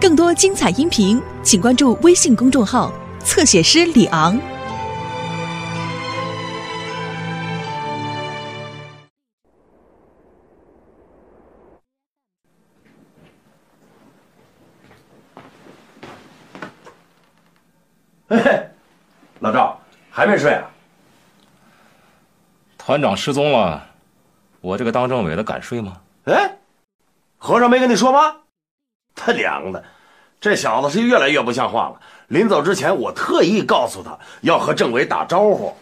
更多精彩音频，请关注微信公众号“侧写师李昂”。嘿，老赵还没睡啊？团长失踪了，我这个当政委的敢睡吗？哎，和尚没跟你说吗？他娘的，这小子是越来越不像话了。临走之前，我特意告诉他要和政委打招呼，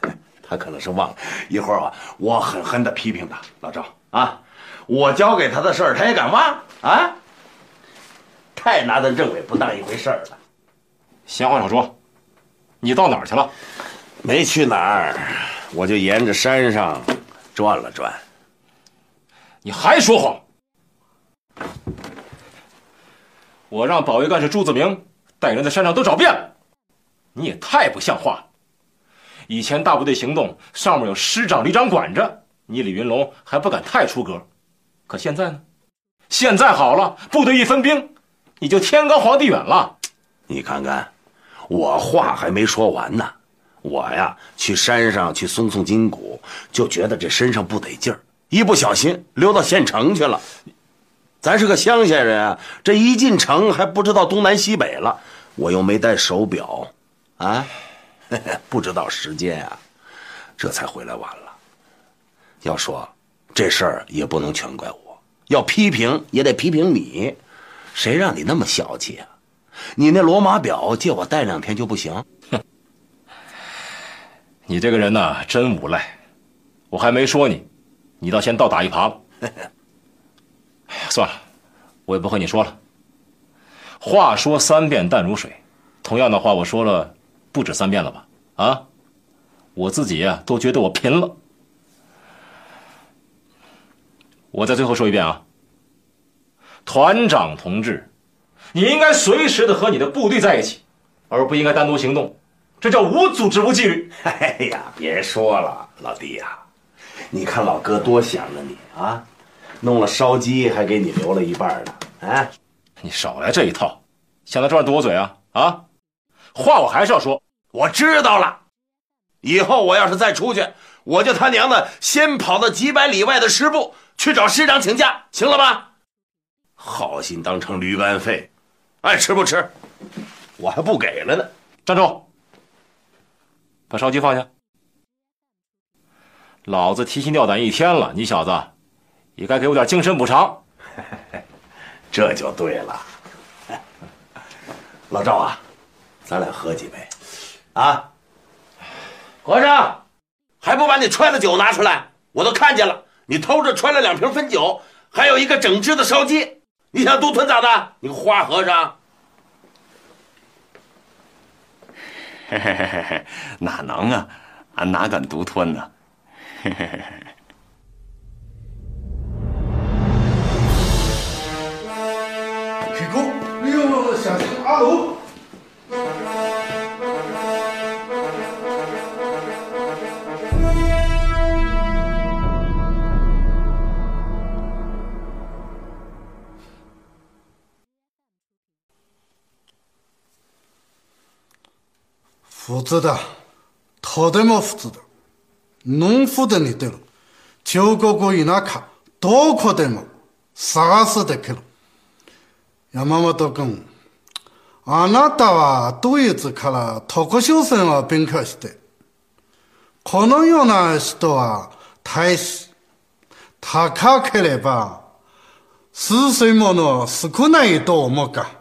他可能是忘了。一会儿啊，我狠狠的批评他。老赵啊，我交给他的事儿，他也敢忘啊？太拿咱政委不当一回事儿了。闲话少说，你到哪儿去了？没去哪儿，我就沿着山上转了转。你还说谎！我让保卫干事朱子明带人在山上都找遍了，你也太不像话了。以前大部队行动上面有师长、旅长管着，你李云龙还不敢太出格。可现在呢？现在好了，部队一分兵，你就天高皇帝远了。你看看。我话还没说完呢，我呀去山上去松松筋骨，就觉得这身上不得劲儿，一不小心溜到县城去了。咱是个乡下人啊，这一进城还不知道东南西北了，我又没带手表，啊，不知道时间啊，这才回来晚了。要说这事儿也不能全怪我，要批评也得批评你，谁让你那么小气啊？你那罗马表借我戴两天就不行？哼！你这个人呐，真无赖！我还没说你，你倒先倒打一耙了。哎呀，算了，我也不和你说了。话说三遍淡如水，同样的话我说了不止三遍了吧？啊，我自己呀都觉得我贫了。我再最后说一遍啊，团长同志。你应该随时的和你的部队在一起，而不应该单独行动，这叫无组织无纪律。哎呀，别说了，老弟呀，你看老哥多想着你啊，弄了烧鸡还给你留了一半呢。哎，你少来这一套，想在这儿堵我嘴啊啊！话我还是要说，我知道了，以后我要是再出去，我就他娘的先跑到几百里外的师部去找师长请假，行了吧？好心当成驴肝肺。爱吃不吃，我还不给了呢。站住！把烧鸡放下。老子提心吊胆一天了，你小子也该给我点精神补偿。这就对了。老赵啊，咱俩喝几杯啊？和尚，还不把你揣的酒拿出来？我都看见了，你偷着揣了两瓶汾酒，还有一个整只的烧鸡。你想独吞咋的？你个花和尚！嘿嘿嘿嘿嘿，哪能啊？俺哪敢独吞呢？嘿嘿嘿嘿。阿龙！不知道，とても普通だ。農夫で似てる。彫刻田舎、どこでも探すできる。山本君、 あなたはドイツから特殊戦を勉強して、このような人は大使、高ければ、数千もの少ないと思うか。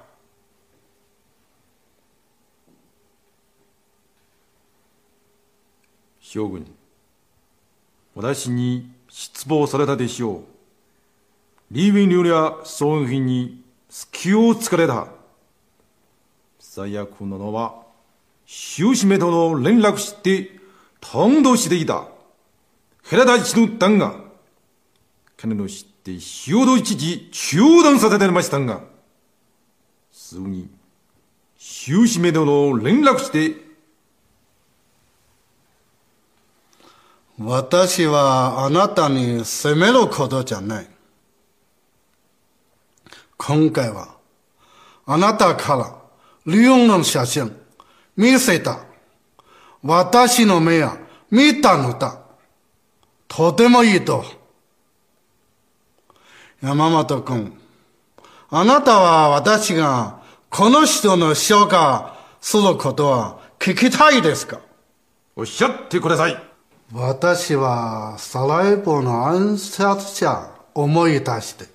将軍私に失望されたでしょうリーウィン流や損品に隙をつかれた最悪なのは終始めとの連絡して頓動していたヘラダチの弾が彼の知って潮戸一時中断させてましたがすぐに終始めとの連絡して私はあなたに責めることじゃない。今回はあなたからリオンの写真見せた。私の目は見たのだ。とてもいいと。山本君、あなたは私がこの人の紹介することは聞きたいですか？おっしゃってください。私はサラエボの暗殺者を思い出して、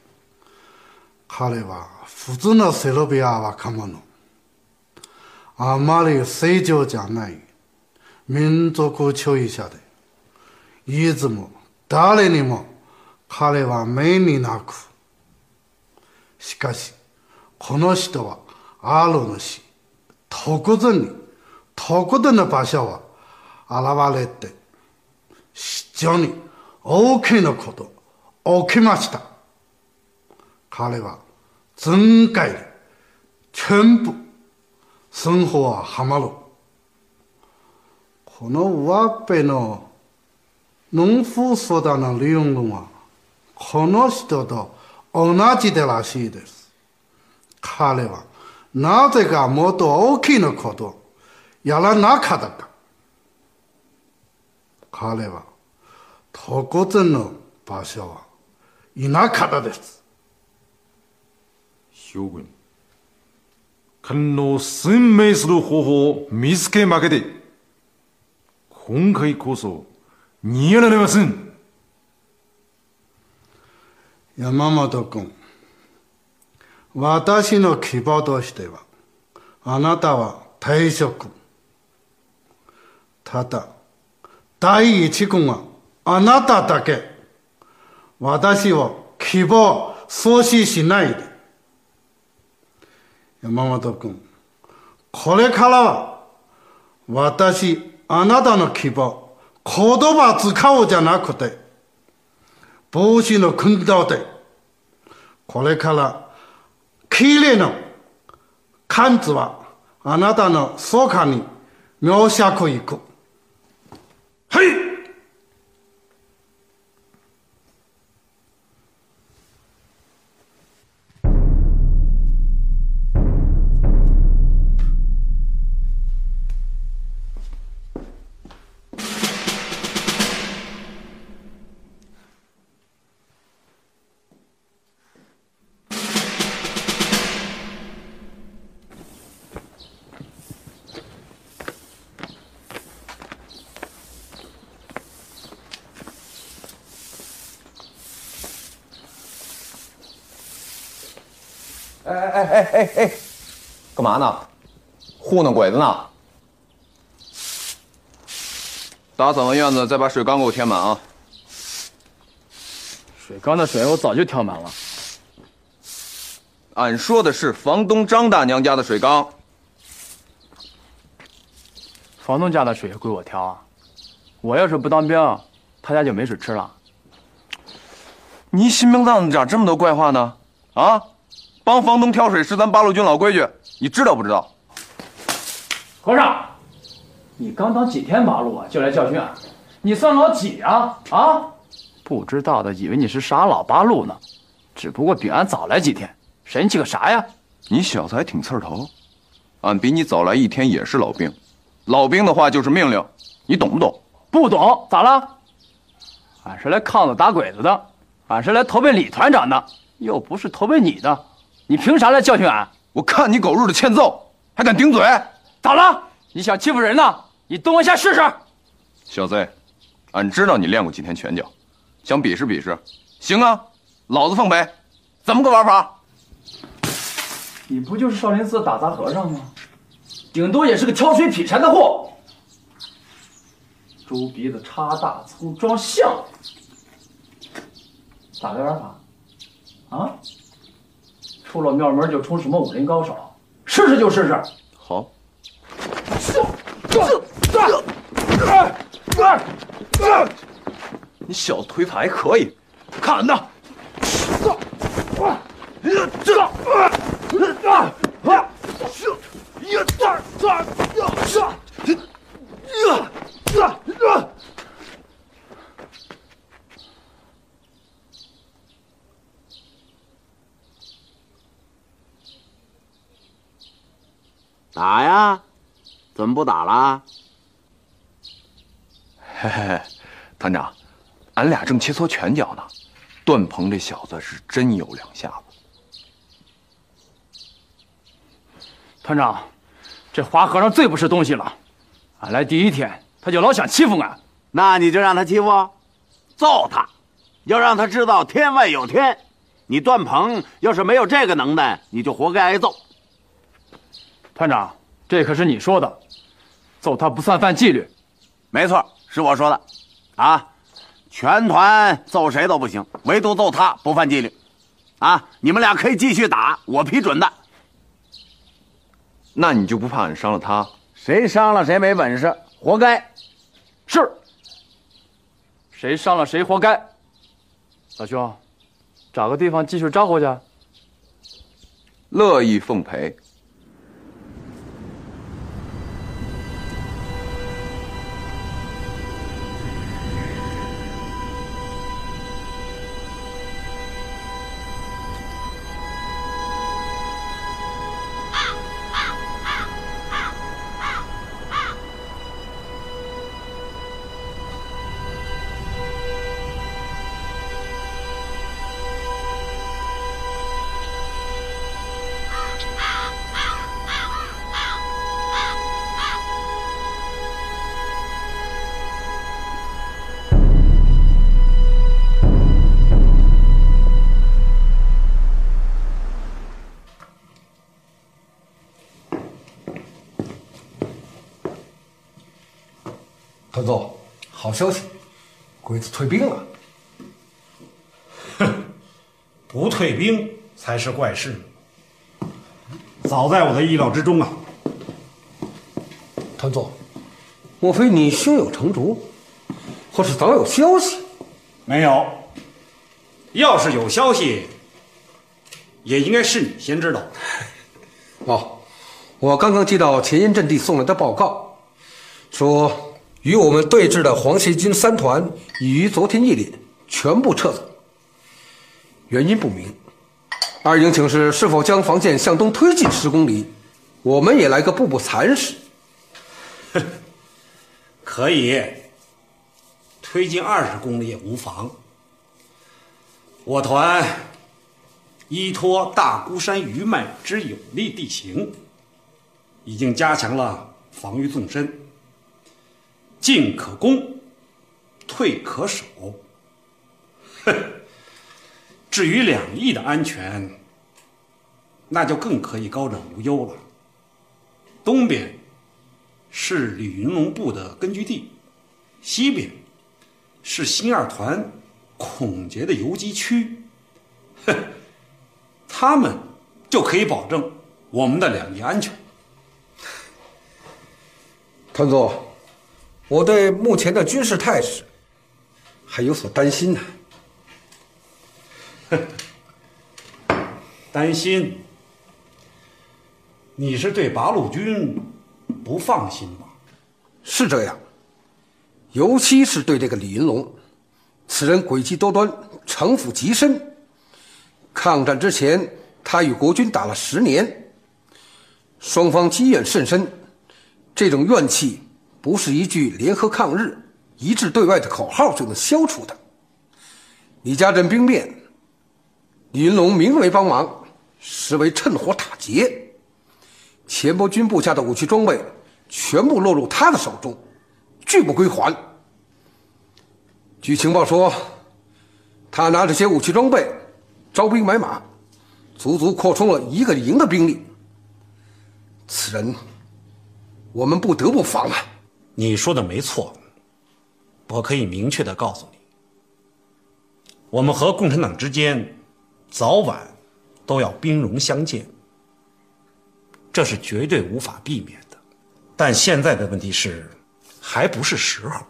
彼は普通のセルビア若者。あまり正常じゃない民族主義者で、いつも誰にも彼は目になく。しかし、この人はある主、特別に、特定の場所は現れて、非常に大きなこと起きました。彼は全界で全部生活はハマる。この上っぺの農夫相談の理論は、この人と同じでらしいです。彼はなぜかもっと大きなことをやらなかったか。彼は特定の場所はいなかったです。将軍。官の鮮明する方法を見つけまけて、今回こそ逃げられません。山本君、私の希望としては、あなたは退職。ただ、第一軍はあなただけ。私を希望阻止しないで。山本君、これからは、私、あなたの希望、言葉使うじゃなくて、帽子の訓導で、これから、綺麗な漢字は、あなたの相関に描写いく。はい！哎哎哎哎哎，干嘛呢？糊弄鬼子呢？打扫完院子，再把水缸给我填满啊！水缸的水我早就挑满了。俺说的是房东张大娘家的水缸。房东家的水也归我挑啊！我要是不当兵，他家就没水吃了。你新兵蛋子咋这么多怪话呢？啊，帮房东挑水是咱八路军老规矩，你知道不知道？和尚，你刚当几天八路啊，就来教训俺？你算老几啊？啊！不知道的以为你是傻老八路呢，只不过比俺早来几天，神气个啥呀？你小子还挺刺儿头，俺比你早来一天也是老兵，老兵的话就是命令，你懂不懂？不懂咋了？俺是来抗子打鬼子的，俺是来投奔李团长的，又不是投奔你的，你凭啥来教训俺？我看你狗日的欠揍，还敢顶嘴！咋了？你想欺负人呢？你动我一下试试。小子，俺知道你练过几天拳脚，想比试比试？行啊，老子奉陪。怎么个玩法？你不就是少林寺打杂和尚吗？顶多也是个挑水劈柴的货。猪鼻子插大葱装象，咋个玩法？啊？出了庙门就冲什么武林高手？试试就试试。好，你小子腿法还可以，看俺的！打呀，怎么不打了？嘿嘿嘿，团长，俺俩正切磋拳脚呢。段鹏这小子是真有两下子。团长，这花和尚最不是东西了。俺来第一天，他就老想欺负俺。那你就让他欺负，揍他，要让他知道天外有天。你段鹏要是没有这个能耐，你就活该挨揍。团长，这可是你说的，揍他不算犯纪律。没错，是我说的。啊，全团揍谁都不行，唯独揍他不犯纪律。啊，你们俩可以继续打，我批准的。那你就不怕俺伤了他？谁伤了谁没本事，活该。是。谁伤了谁活该。老兄，找个地方继续招呼去。乐意奉陪。好消息，鬼子退兵了。哼，不退兵才是怪事。早在我的意料之中啊。团座，莫非你胸有成竹，或是早有消息？没有。要是有消息，也应该是你先知道。哦，我刚刚接到前沿阵地送来的报告，说。与我们对峙的黄协军三团已于昨天夜里全部撤走，原因不明。二营请示是否将防线向东推进十公里？我们也来个步步蚕食。可以，推进二十公里也无妨。我团依托大孤山余脉之有利地形，已经加强了防御纵深。进可攻，退可守。哼，至于两翼的安全，那就更可以高枕无忧了。东边是李云龙部的根据地，西边是新二团孔杰的游击区。哼，他们就可以保证我们的两翼安全。团座。我对目前的军事态势还有所担心呢。担心？你是对八路军不放心吧？是这样，尤其是对这个李云龙，此人诡计多端，城府极深。抗战之前，他与国军打了十年，双方积怨甚深，这种怨气。不是一句联合抗日、一致对外的口号就能消除的。李家镇兵变，李云龙名为帮忙，实为趁火打劫。钱伯钧部下的武器装备全部落入他的手中，拒不归还。据情报说，他拿着些武器装备招兵买马，足足扩充了一个营的兵力。此人，我们不得不防啊！你说的没错，我可以明确的告诉你，我们和共产党之间早晚都要兵戎相见，这是绝对无法避免的。但现在的问题是，还不是时候。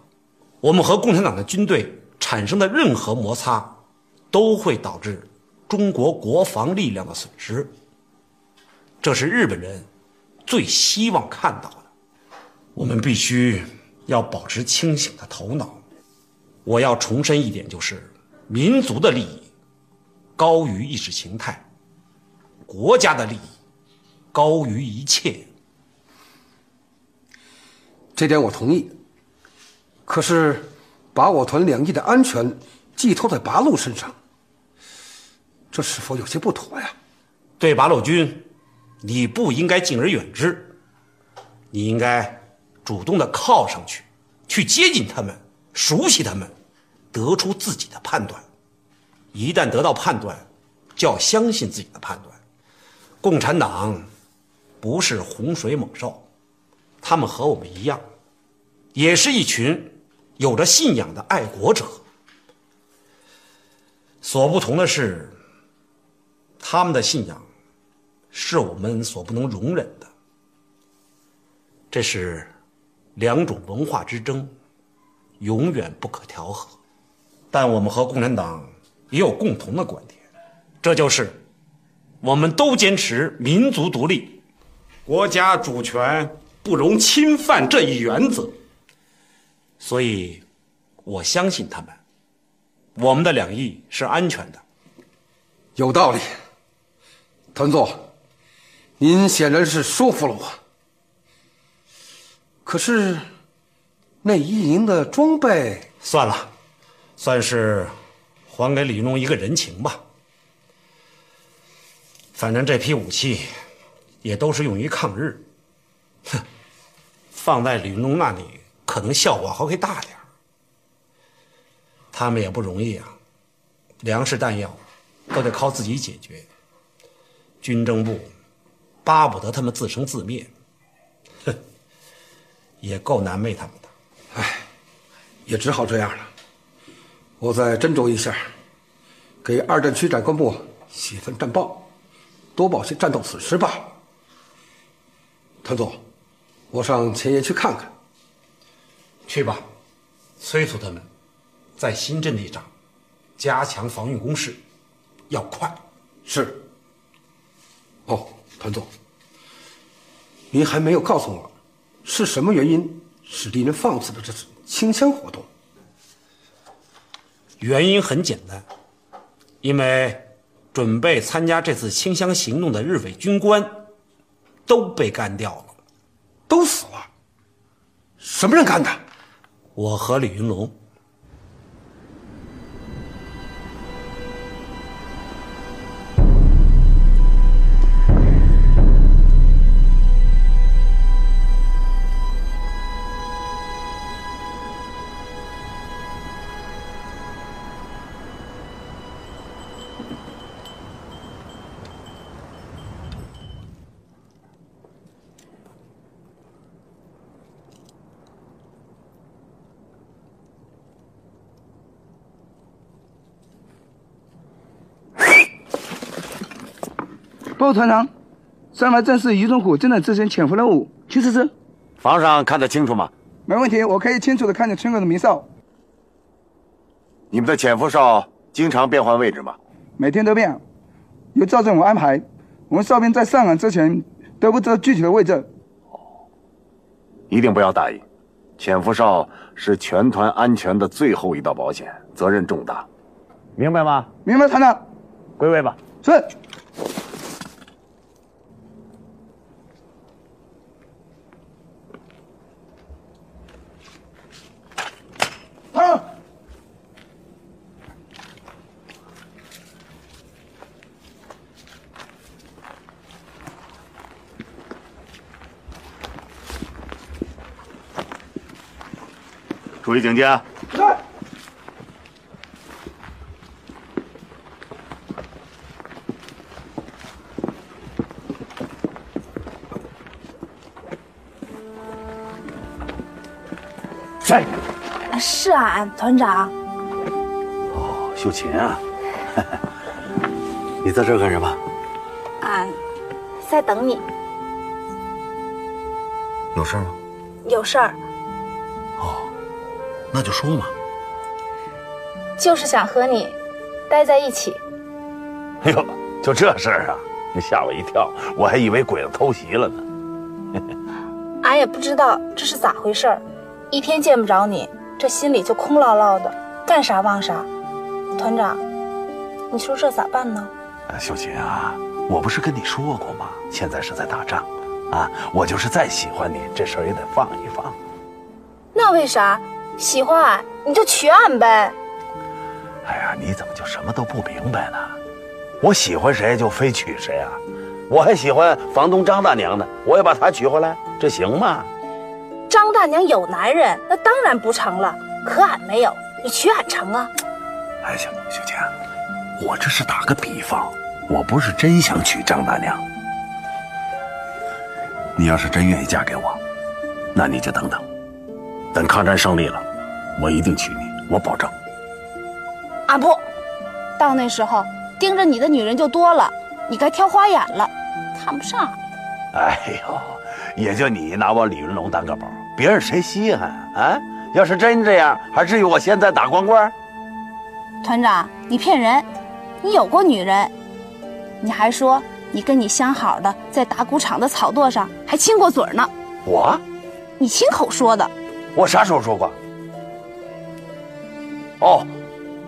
我们和共产党的军队产生的任何摩擦，都会导致中国国防力量的损失，这是日本人最希望看到的。我们必须要保持清醒的头脑。我要重申一点，就是民族的利益高于意识形态，国家的利益高于一切。这点我同意。可是，把我团两翼的安全寄托在八路身上，这是否有些不妥呀？对八路军，你不应该敬而远之，你应该主动的靠上去，去接近他们，熟悉他们，得出自己的判断。一旦得到判断，就要相信自己的判断。共产党不是洪水猛兽，他们和我们一样，也是一群有着信仰的爱国者。所不同的是，他们的信仰是我们所不能容忍的。这是两种文化之争，永远不可调和。但我们和共产党也有共同的观点，这就是我们都坚持民族独立、国家主权不容侵犯这一原则。所以，我相信他们，我们的两翼是安全的。有道理，团座，您显然是说服了我。可是，那一营的装备，算了，算是还给李云龙一个人情吧。反正这批武器也都是用于抗日，哼，放在李云龙那里可能效果还会大点他们也不容易啊，粮食弹药都得靠自己解决。军政部巴不得他们自生自灭，也够难为他们的。唉，也只好这样了。我再斟酌一下，给二战区长官部写份战报，多报些战斗损失吧。团总，我上前沿去看看。去吧，催促他们在新阵地上加强防御工事，要快。是。哦，团总，您还没有告诉我，是什么原因使敌人放弃了这次清乡活动？原因很简单，因为准备参加这次清乡行动的日伪军官都被干掉了，都死了。什么人干的？我和李云龙。报团长，上来正是于忠虎正在执行潜伏任务。去试试。房上看得清楚吗？没问题，我可以清楚的看见村口的名哨。你们的潜伏哨经常变换位置吗？每天都变，由赵政委安排。我们哨兵在上岗之前都不知道具体的位置。一定不要大意，潜伏哨是全团安全的最后一道保险，责任重大，明白吗？明白，团长。归位吧。是。注意警戒。是。在。是啊，团长。哦，秀琴啊，你在这儿干什么？俺在等你。有事吗？有事儿，哦，那就说嘛。就是想和你待在一起。哎呦，就这事儿啊！你吓我一跳，我还以为鬼子偷袭了呢。俺也不知道这是咋回事儿，一天见不着你。这心里就空落落的，干啥忘啥。团长，你说这咋办呢？秀琴啊，我不是跟你说过吗？现在是在打仗，啊，我就是再喜欢你，这事儿也得放一放。那为啥？喜欢俺你就娶俺呗。哎呀，你怎么就什么都不明白呢？我喜欢谁就非娶谁啊？我还喜欢房东张大娘呢，我要把她娶回来，这行吗？张大娘有男人，那当然不成了。可俺没有，你娶俺成啊？哎，行，秀娟，我这是打个比方，我不是真想娶张大娘。你要是真愿意嫁给我，那你就等等，等抗战胜利了，我一定娶你，我保证。啊不，到那时候盯着你的女人就多了，你该挑花眼了，看不上。哎呦，也就你拿我李云龙当个宝，别人谁稀罕啊？要是真这样，还至于我现在打光棍？团长，你骗人！你有过女人，你还说你跟你相好的在打谷场的草垛上还亲过嘴呢。我？你亲口说的。我啥时候说过？哦，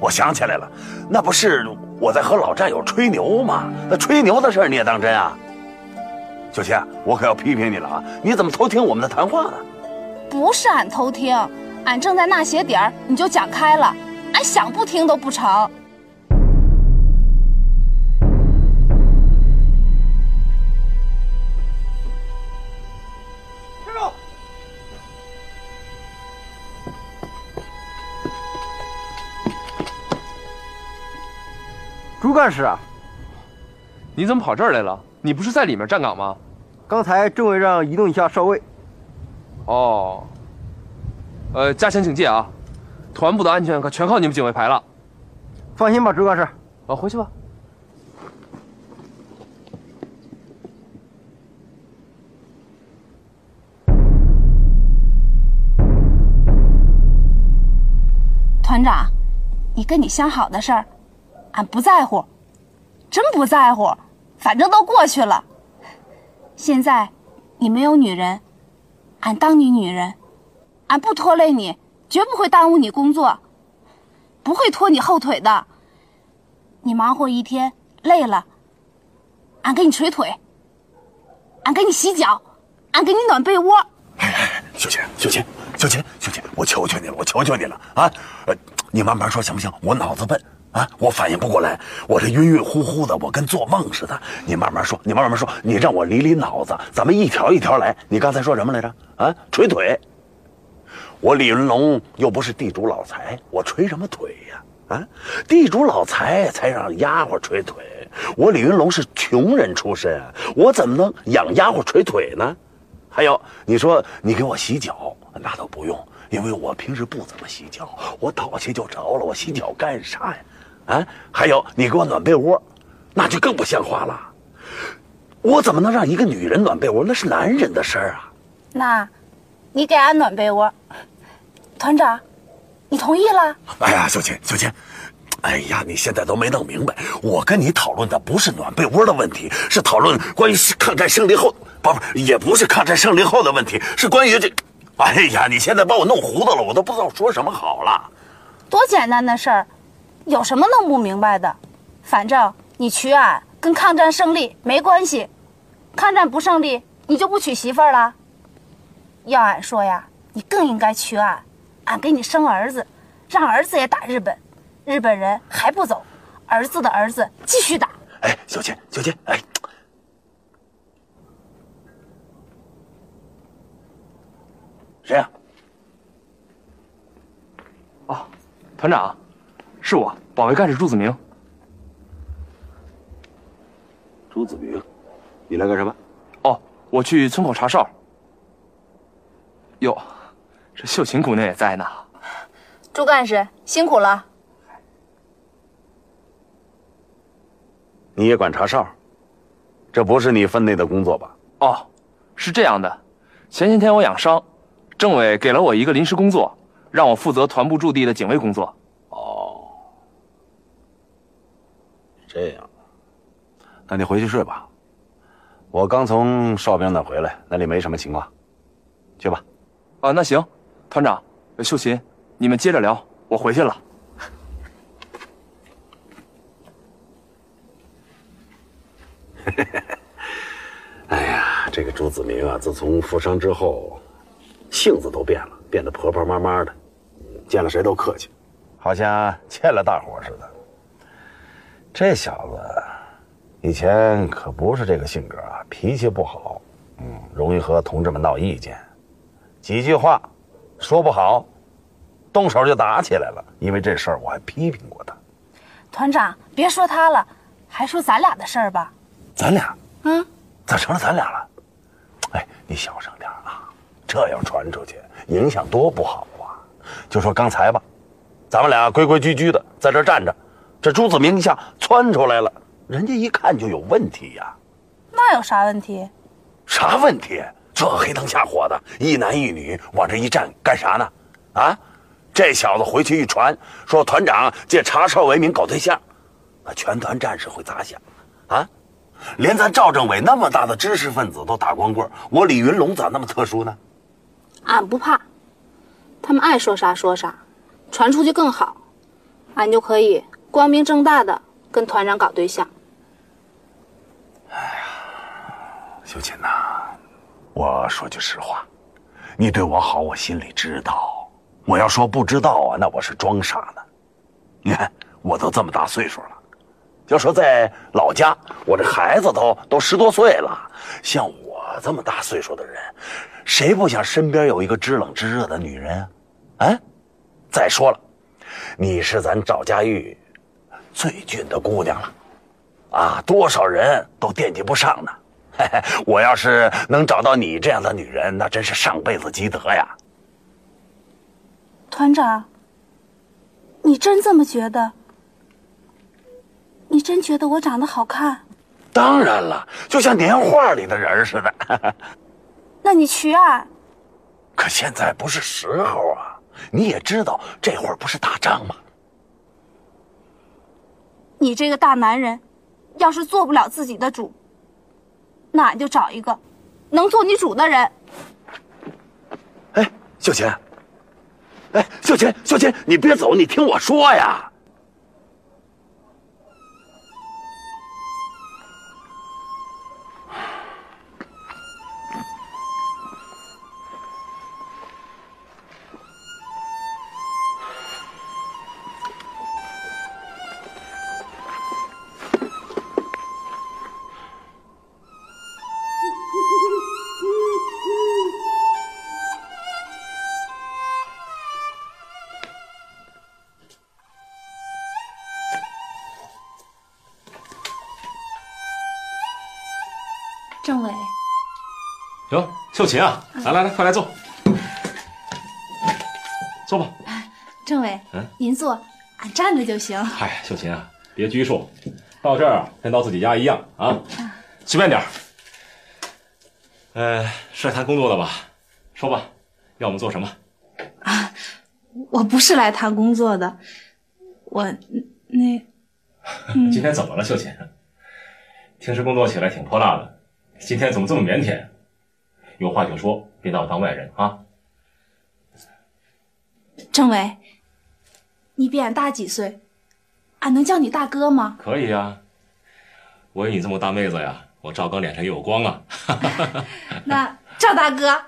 我想起来了，那不是我在和老战友吹牛吗？那吹牛的事你也当真啊？九七，我可要批评你了啊！你怎么偷听我们的谈话呢？不是俺偷听。俺正在纳鞋底儿，你就讲开了，俺想不听都不成。干事啊，你怎么跑这儿来了？你不是在里面站岗吗？刚才政委让移动一下哨位。哦。呃，加强警戒啊！团部的安全可全靠你们警卫排了。放心吧，朱干事。啊，回去吧。团长，你跟你相好的事儿，俺不在乎，真不在乎。反正都过去了。现在你没有女人，俺当你女人。俺不拖累你，绝不会耽误你工作，不会拖你后腿的。你忙活一天累了，俺给你捶腿，俺给你洗脚，俺给你暖被窝。哎哎，秀琴，秀琴，秀琴，秀琴，我求求你了，我求求你了啊！呃，你慢慢说行不行？我脑子笨啊，我反应不过来，我这晕晕乎乎的，我跟做梦似的。你慢慢说，你慢慢说，你让我理理脑子，咱们一条一条来。你刚才说什么来着？啊，捶腿。我李云龙又不是地主老财，我捶什么腿呀？啊，地主老财才让丫鬟捶腿，我李云龙是穷人出身，我怎么能养丫鬟捶腿呢？还有，你说你给我洗脚，那倒不用，因为我平时不怎么洗脚，我倒下就着了，我洗脚干啥呀？啊，还有你给我暖被窝，那就更不像话了。我怎么能让一个女人暖被窝？那是男人的事儿啊。那，你给俺暖被窝。团长，你同意了？哎呀，小琴，小琴，哎呀，你现在都没弄明白，我跟你讨论的不是暖被窝的问题，是讨论关于抗战胜利后，不不，也不是抗战胜利后的问题，是关于这。哎呀，你现在把我弄糊涂了，我都不知道说什么好了。多简单的事儿，有什么弄不明白的？反正你娶俺跟抗战胜利没关系，抗战不胜利，你就不娶媳妇儿了。要俺说呀，你更应该娶俺。俺给你生儿子，让儿子也打日本，日本人还不走，儿子的儿子继续打。哎，小倩，小倩，哎，谁呀？哦，团长，是我，保卫干事朱子明。朱子明，你来干什么？哦，我去村口查哨。哟。这秀琴姑娘也在呢，朱干事辛苦了。你也管查哨？这不是你分内的工作吧？哦，是这样的，前些天我养伤，政委给了我一个临时工作，让我负责团部驻地的警卫工作。这样，那你回去睡吧。我刚从哨兵那回来，那里没什么情况，去吧。啊，那行。团长，秀琴，你们接着聊，我回去了。哎呀，这个朱子明啊，自从负伤之后，性子都变了，变得婆婆妈妈的，见了谁都客气，好像欠了大伙似的。这小子以前可不是这个性格啊，脾气不好，嗯，容易和同志们闹意见，几句话说不好，动手就打起来了。因为这事儿，我还批评过他。团长，别说他了，还说咱俩的事儿吧。咱俩，嗯，咋成了咱俩了？哎，你小声点啊，这要传出去，影响多不好啊！就说刚才吧，咱们俩规规矩矩的在这站着，这朱子明一下窜出来了，人家一看就有问题呀。那有啥问题？啥问题？这黑灯瞎火的，一男一女往这一站干啥呢？啊，这小子回去一传，说团长借查哨为名搞对象，那全团战士会咋想？啊？连咱赵政委那么大的知识分子都打光棍，我李云龙咋那么特殊呢？俺不怕，他们爱说啥说啥，传出去更好，俺就可以光明正大的跟团长搞对象。哎呀秀琴呐，我说句实话，你对我好，我心里知道。我要说不知道啊，那我是装傻呢。你看，我都这么大岁数了，要说在老家，我这孩子都都十多岁了。像我这么大岁数的人，谁不想身边有一个知冷知热的女人啊？啊！再说了，你是咱赵家玉最俊的姑娘了，啊，多少人都惦记不上呢。嘿嘿，我要是能找到你这样的女人，那真是上辈子积德呀！团长，你真这么觉得？你真觉得我长得好看？当然了，就像年画里的人似的。那你娶俺？可现在不是时候啊！你也知道，这会儿不是打仗吗？你这个大男人，要是做不了自己的主，那俺就找一个能做你主的人。哎，秀琴，哎，秀琴，秀琴，你别走，你听我说呀。秀琴啊，来来来，快来坐，坐吧。政委，嗯，您坐，俺站着就行。嗨，秀琴啊，别拘束，到这儿跟到自己家一样啊，随便点儿。呃，是来谈工作的吧？说吧，要我们做什么？啊我不是来谈工作的，我那……嗯 今天怎么了，秀琴？平时工作起来挺泼辣的，今天怎么这么腼腆？有话就说，别拿我当外人啊！政委，你比俺大几岁，俺能叫你大哥吗？可以啊，我有你这么大妹子呀，我赵刚脸上也有光啊！那赵大哥，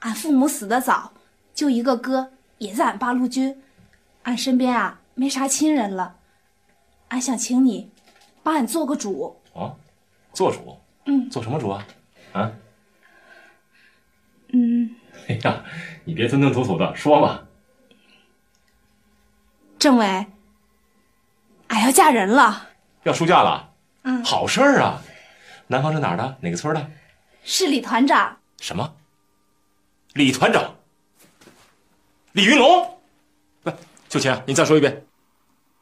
俺父母死得早，就一个哥，也在俺八路军，俺身边啊没啥亲人了，俺想请你帮俺做个主。哦，做主？嗯，做什么主啊？啊？嗯，哎呀，你别吞吞吐吐的，说吧。政委，俺要嫁人了。要出嫁了？嗯，好事儿啊！男方是哪儿的？哪个村的？是李团长。什么？李团长？李云龙？不，秀琴，你再说一遍。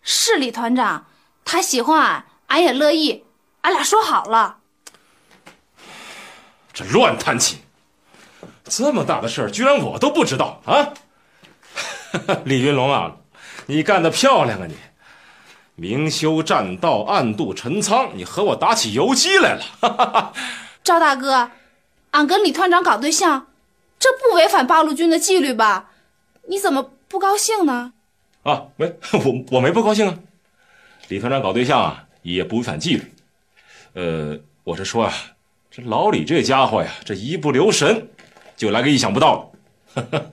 是李团长，他喜欢俺，俺也乐意，俺俩说好了。这乱弹琴，这么大的事儿，居然我都不知道啊！李云龙啊，你干得漂亮啊你！明修栈道，暗度陈仓，你和我打起游击来了。赵大哥，俺跟李团长搞对象，这不违反八路军的纪律吧？你怎么不高兴呢？啊，没，我我没不高兴啊。李团长搞对象啊，也不违反纪律。呃，我是说啊，这老李这家伙呀，这一不留神，就来个意想不到的。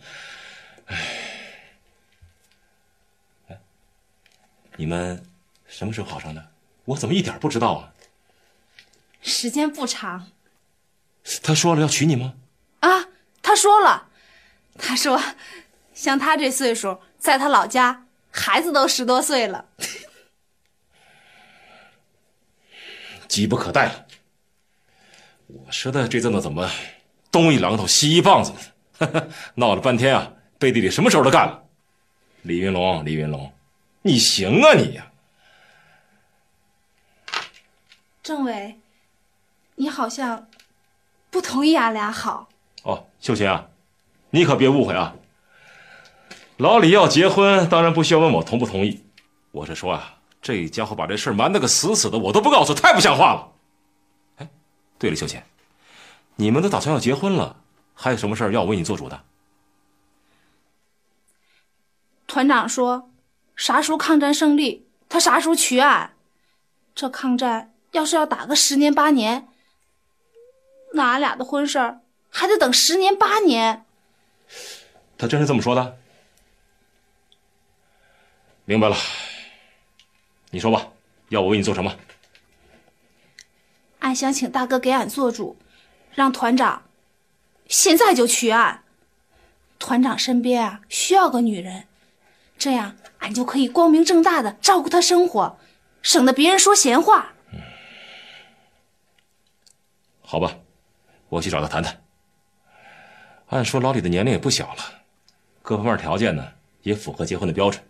哎，你们什么时候好上的？我怎么一点不知道啊？时间不长他说了要娶你吗？啊。他说了，他说，像他这岁数，在他老家，孩子都十多岁了。急不可待了。我说的这阵子怎么东一榔头西一棒子呢？闹了半天啊，背地里什么时候都干了。李云龙，李云龙，你行啊你呀！政委，你好像不同意俺俩好。哦，秀琴啊，你可别误会啊。老李要结婚，当然不需要问我同不同意。我是说啊，这家伙把这事瞒得个死死的，我都不告诉，太不像话了。哎，对了，秀琴，你们都打算要结婚了，还有什么事儿要我为你做主的？团长说，啥时候抗战胜利，他啥时候娶俺。这抗战要是要打个十年八年，那俺俩的婚事儿。还得等十年八年。他真是这么说的？明白了。你说吧，要我为你做什么？俺想请大哥给俺做主，让团长现在就娶俺。团长身边啊需要个女人，这样俺就可以光明正大的照顾他生活，省得别人说闲话。好吧，我去找他谈谈。按说老李的年龄也不小了，各方面条件呢也符合结婚的标准。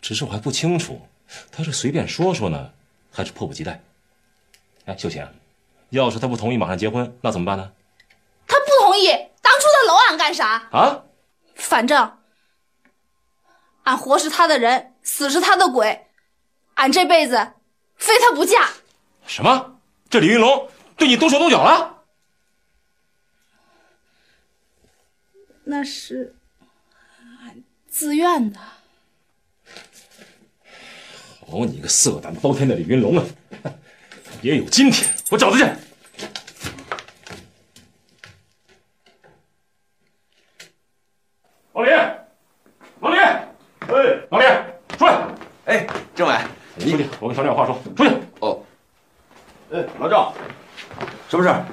只是我还不清楚，他是随便说说呢，还是迫不及待？哎，秀琴，要是他不同意马上结婚，那怎么办呢？他不同意，当初他搂俺干啥？啊？反正俺活是他的人，死是他的鬼，俺这辈子非他不嫁。什么？这李云龙对你动手动脚了？那是俺自愿的。好你个色胆包天的李云龙啊！也有今天，我找他去。老林，老林，哎，老林，出来！哎，政委，你出去，我跟小李有话说。出去。哦。哎，老赵，什么事儿？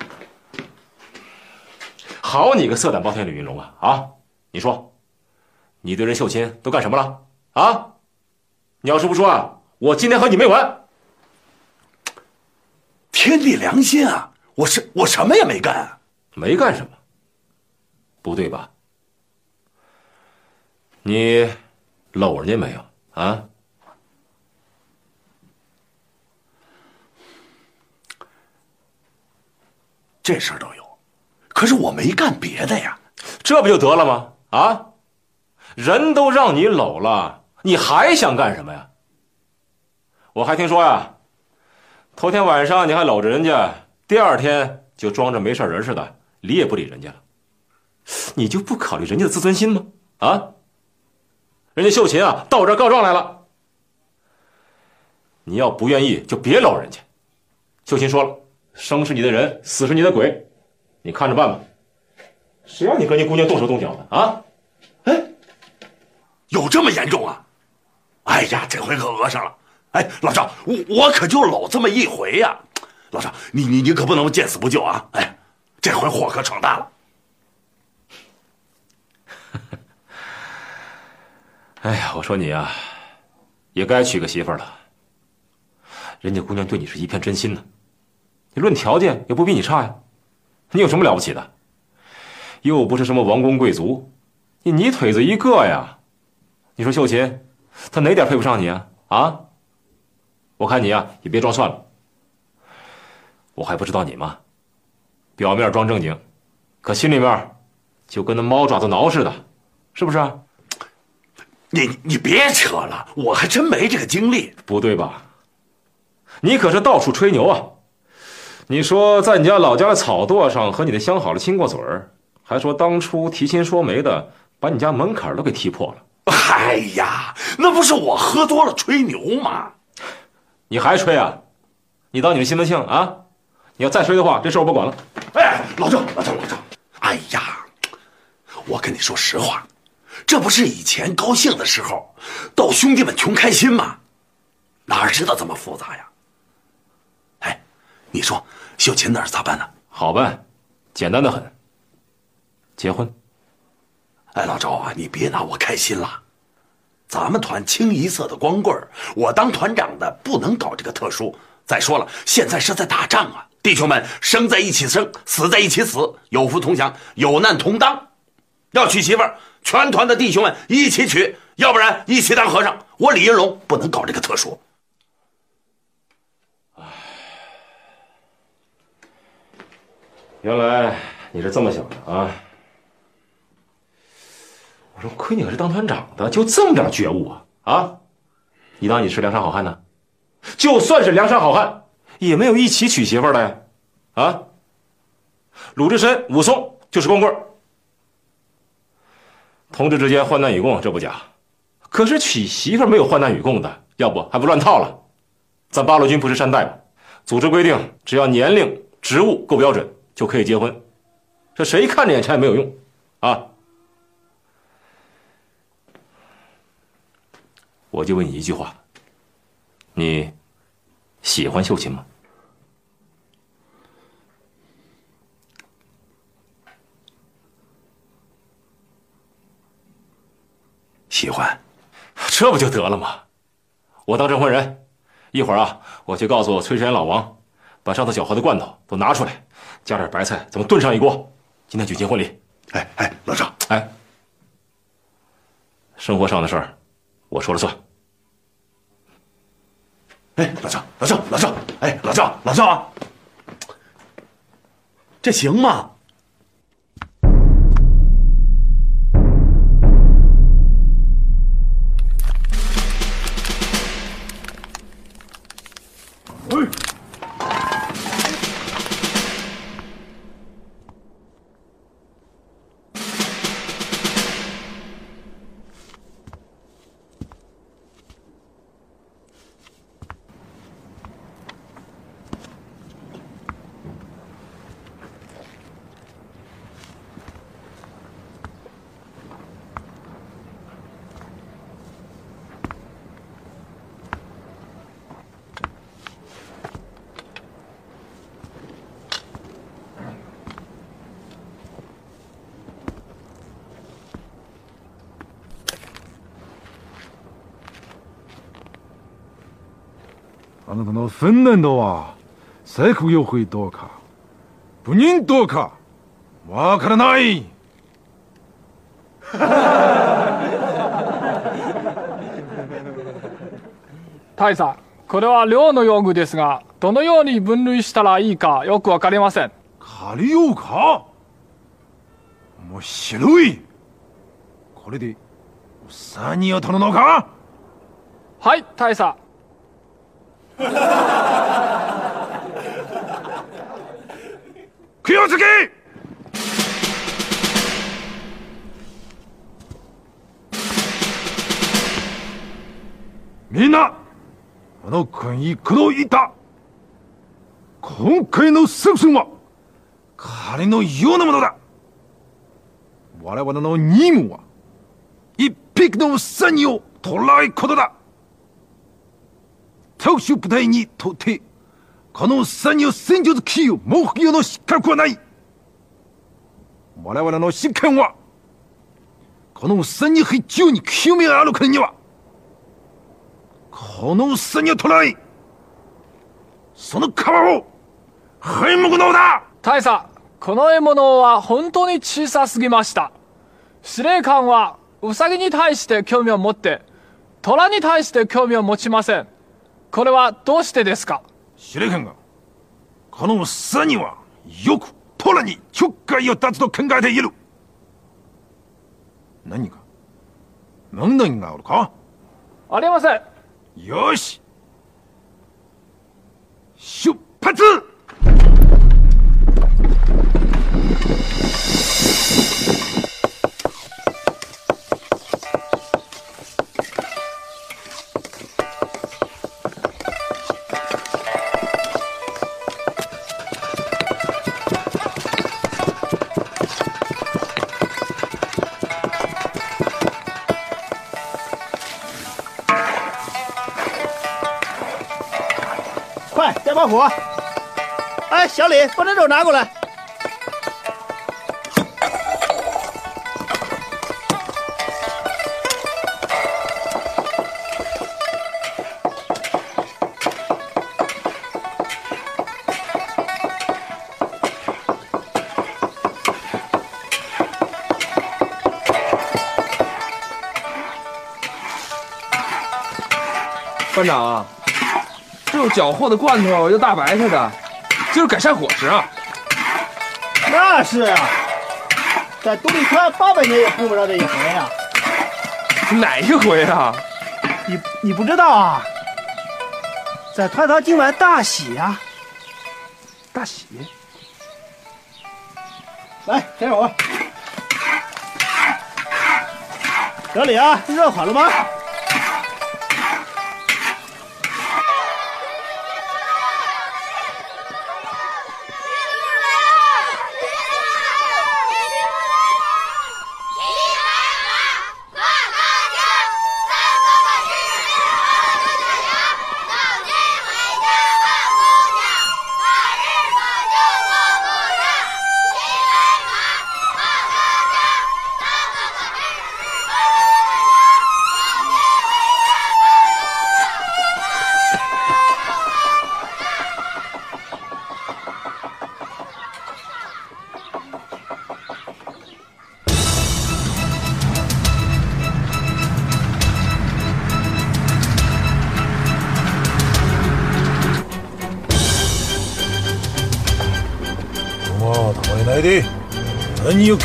好你个色胆包天的李云龙啊！啊，你说，你对人秀琴都干什么了？啊，你要是不说啊，我今天和你没完！天地良心啊！我是我什么也没干啊！没干什么？不对吧？你搂人家没有啊？这事儿都有。可是我没干别的呀，这不就得了吗？啊，人都让你搂了，你还想干什么呀？我还听说呀，头天晚上你还搂着人家，第二天就装着没事人似的，理也不理人家了，你就不考虑人家的自尊心吗？啊，人家秀琴啊到我这儿告状来了，你要不愿意就别搂人家。秀琴说了，生是你的人，死是你的鬼。你看着办吧，谁让你跟你姑娘动手动脚的啊？哎，有这么严重啊？哎呀，这回可讹上了！哎，老赵，我我可就搂这么一回呀，老赵，你你你可不能见死不救啊！哎，这回祸可闯大了。哎呀，我说你啊，也该娶个媳妇了。人家姑娘对你是一片真心呢，你论条件也不比你差呀。你有什么了不起的？又不是什么王公贵族，你泥腿子一个呀！你说秀琴，她哪点配不上你啊？啊！我看你呀，也别装蒜了。我还不知道你吗？表面装正经，可心里面就跟那猫爪子挠似的，是不是？你你别扯了，我还真没这个经历。不对吧？你可是到处吹牛啊！你说在你家老家的草垛上和你的相好的亲过嘴儿，还说当初提亲说媒的把你家门槛都给踢破了。哎呀，那不是我喝多了吹牛吗？你还吹啊？你当你是西门庆啊？你要再吹的话，这事我不管了。哎，老郑，老郑，老郑，哎呀，我跟你说实话，这不是以前高兴的时候，逗兄弟们穷开心吗？哪知道这么复杂呀？哎，你说秀琴那儿咋办呢？好办，简单的很。结婚。哎，老周啊，你别拿我开心了。咱们团清一色的光棍我当团长的不能搞这个特殊。再说了，现在是在打仗啊，弟兄们生在一起生，死在一起死，有福同享，有难同当。要娶媳妇儿，全团的弟兄们一起娶，要不然一起当和尚。我李云龙不能搞这个特殊。原来你是这么想的啊！亏你可是当团长的，就这么点觉悟啊啊！你当你是梁山好汉呢？就算是梁山好汉，也没有一起娶媳妇的呀！啊！鲁智深、武松就是光棍同志之间患难与共，这不假。可是娶媳妇没有患难与共的，要不还不乱套了？咱八路军不是山寨吗？组织规定，只要年龄、职务够标准。就可以结婚，这谁看着眼馋也没有用，啊！我就问你一句话：你喜欢秀琴吗？喜欢，这不就得了吗？我当证婚人，一会儿啊，我去告诉崔山老王，把上次搅和的罐头都拿出来。加点白菜，咱们炖上一锅。今天举行婚礼。哎哎，老赵，哎，生活上的事儿，我说了算。哎，老赵，老赵，老赵，哎，老赵，老赵啊，这行吗？あなたの訓練度は成功よ会どうか部人どうかわからない。大佐これは寮の用具ですがどのように分類したらいいかよくわかりません。借りようか？面白い。これでおさにを取るのか？はい大佐気をつけみんなあの君にこのいた。今回の作戦は彼のようなものだ。我々の任務は一匹のウサギを捕らえることだ。特殊部隊にとってこのウサギを戦術キー目標の失格はない我々の執権はこのウサギ必中に清めがあるからにはこのウサギを捕らえその皮を剥むのだ大佐この獲物は本当に小さすぎました司令官はウサギに対して興味を持って虎に対して興味を持ちませんこれはどうしてですか？司令官がこのウサギはよく虎にちょっかいを立つと考えている。何か問題があるか？ありません。よし火！哎，小李，把这肉拿过来。班长啊，这有缴获的罐头，又大白菜的，就是改善伙食啊。那是啊，在独立川八百年也碰不着这一回啊。哪一回啊？你你不知道啊？在团堂今晚大喜呀！大喜！来，点火。小李啊，热好了吗？何を